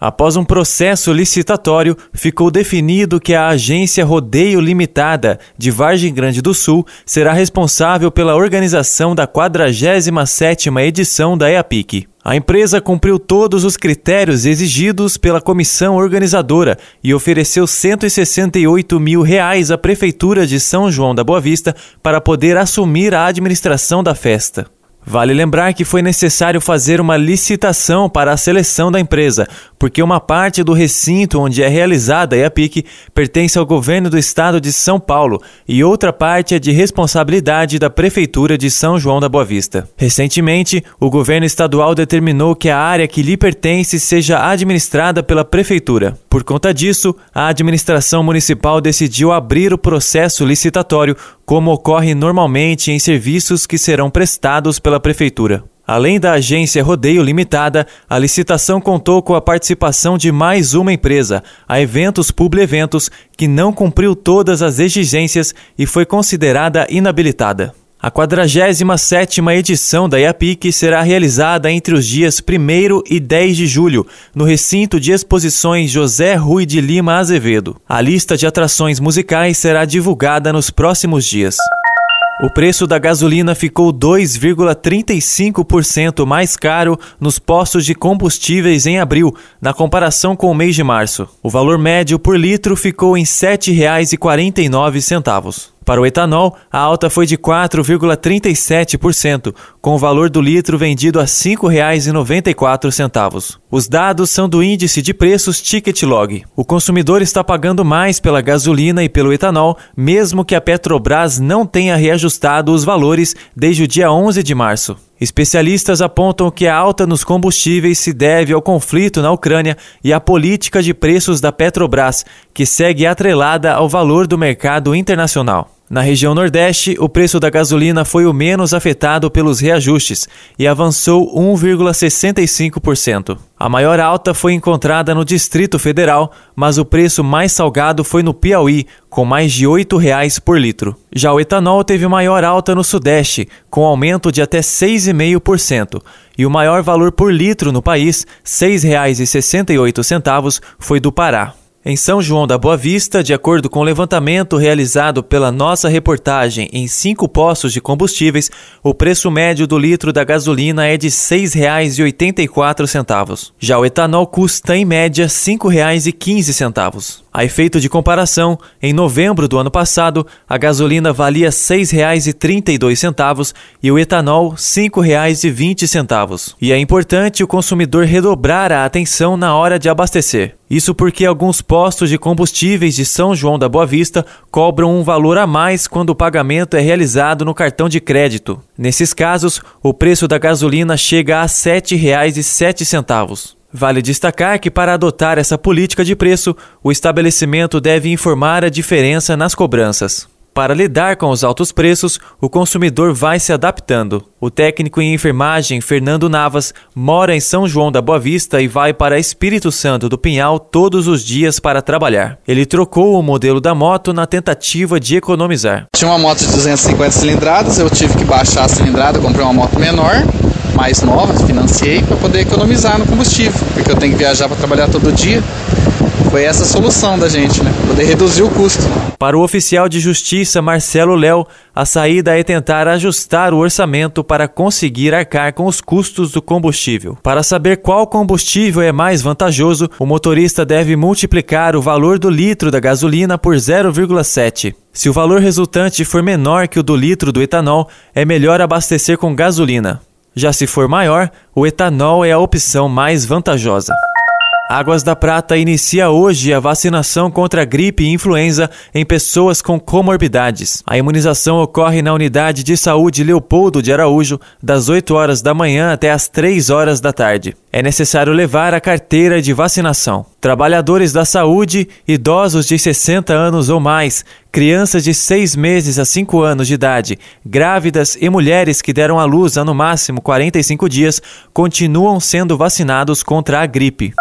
Após um processo licitatório, ficou definido que a agência Rodeio Limitada de Vargem Grande do Sul será responsável pela organização da 47ª edição da EAPIC. A empresa cumpriu todos os critérios exigidos pela comissão organizadora e ofereceu 168 mil reais à Prefeitura de São João da Boa Vista para poder assumir a administração da festa. Vale lembrar que foi necessário fazer uma licitação para a seleção da empresa, porque uma parte do recinto onde é realizada a EAPIC pertence ao governo do estado de São Paulo e outra parte é de responsabilidade da Prefeitura de São João da Boa Vista. Recentemente, o governo estadual determinou que a área que lhe pertence seja administrada pela Prefeitura. Por conta disso, a administração municipal decidiu abrir o processo licitatório, como ocorre normalmente em serviços que serão prestados pela Prefeitura. Além da agência Rodeio Limitada, a licitação contou com a participação de mais uma empresa, a Eventos Publi Eventos, que não cumpriu todas as exigências e foi considerada inabilitada. A 47ª edição da IAPIC será realizada entre os dias 1 e 10 de julho, no recinto de exposições José Rui de Lima Azevedo. A lista de atrações musicais será divulgada nos próximos dias. O preço da gasolina ficou 2,35% mais caro nos postos de combustíveis em abril, na comparação com o mês de março. O valor médio por litro ficou em R$ 7,49. Para o etanol, a alta foi de 4,37%, com o valor do litro vendido a R$ 5,94. Os dados são do índice de preços Ticket Log. O consumidor está pagando mais pela gasolina e pelo etanol, mesmo que a Petrobras não tenha reajustado os valores desde o dia 11 de março. Especialistas apontam que a alta nos combustíveis se deve ao conflito na Ucrânia e à política de preços da Petrobras, que segue atrelada ao valor do mercado internacional. Na região Nordeste, o preço da gasolina foi o menos afetado pelos reajustes e avançou 1,65%. A maior alta foi encontrada no Distrito Federal, mas o preço mais salgado foi no Piauí, com mais de R$ 8,00 por litro. Já o etanol teve maior alta no Sudeste, com aumento de até 6,5%, e o maior valor por litro no país, R$ 6,68, foi do Pará. Em São João da Boa Vista, de acordo com o levantamento realizado pela nossa reportagem em cinco postos de combustíveis, o preço médio do litro da gasolina é de R$ 6,84. Já o etanol custa, em média, R$ 5,15. A efeito de comparação, em novembro do ano passado, a gasolina valia R$ 6,32 e o etanol R$ 5,20. E é importante o consumidor redobrar a atenção na hora de abastecer. Isso porque alguns postos de combustíveis de São João da Boa Vista cobram um valor a mais quando o pagamento é realizado no cartão de crédito. Nesses casos, o preço da gasolina chega a R$ 7,07. Vale destacar que, para adotar essa política de preço, o estabelecimento deve informar a diferença nas cobranças. Para lidar com os altos preços, o consumidor vai se adaptando. O técnico em enfermagem Fernando Navas mora em São João da Boa Vista e vai para Espírito Santo do Pinhal todos os dias para trabalhar. Ele trocou o modelo da moto na tentativa de economizar. Tinha uma moto de 250 cilindradas, eu tive que baixar a cilindrada, comprei uma moto menor mais nova, financiei para poder economizar no combustível, porque eu tenho que viajar para trabalhar todo dia. Foi essa a solução da gente, né? Poder reduzir o custo. Para o oficial de justiça Marcelo Léo, a saída é tentar ajustar o orçamento para conseguir arcar com os custos do combustível. Para saber qual combustível é mais vantajoso, o motorista deve multiplicar o valor do litro da gasolina por 0,7. Se o valor resultante for menor que o do litro do etanol, é melhor abastecer com gasolina. Já se for maior, o etanol é a opção mais vantajosa. Águas da Prata inicia hoje a vacinação contra a gripe e influenza em pessoas com comorbidades. A imunização ocorre na unidade de saúde Leopoldo de Araújo, das 8 horas da manhã até as 3 horas da tarde. É necessário levar a carteira de vacinação. Trabalhadores da saúde, idosos de 60 anos ou mais, crianças de 6 meses a 5 anos de idade, grávidas e mulheres que deram à luz há no máximo 45 dias continuam sendo vacinados contra a gripe.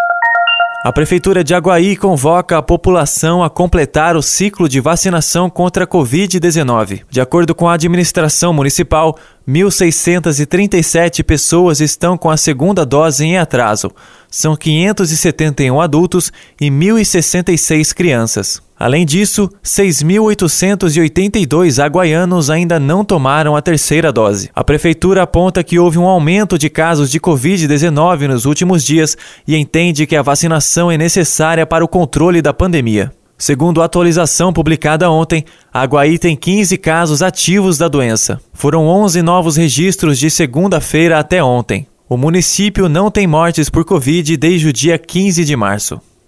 A Prefeitura de Aguaí convoca a população a completar o ciclo de vacinação contra a Covid-19. De acordo com a administração municipal, 1.637 pessoas estão com a segunda dose em atraso. São 571 adultos e 1.066 crianças. Além disso, 6.882 aguaianos ainda não tomaram a terceira dose. A prefeitura aponta que houve um aumento de casos de Covid-19 nos últimos dias e entende que a vacinação é necessária para o controle da pandemia. Segundo a atualização publicada ontem, Aguaí tem 15 casos ativos da doença. Foram 11 novos registros de segunda-feira até ontem. O município não tem mortes por Covid desde o dia 15 de março.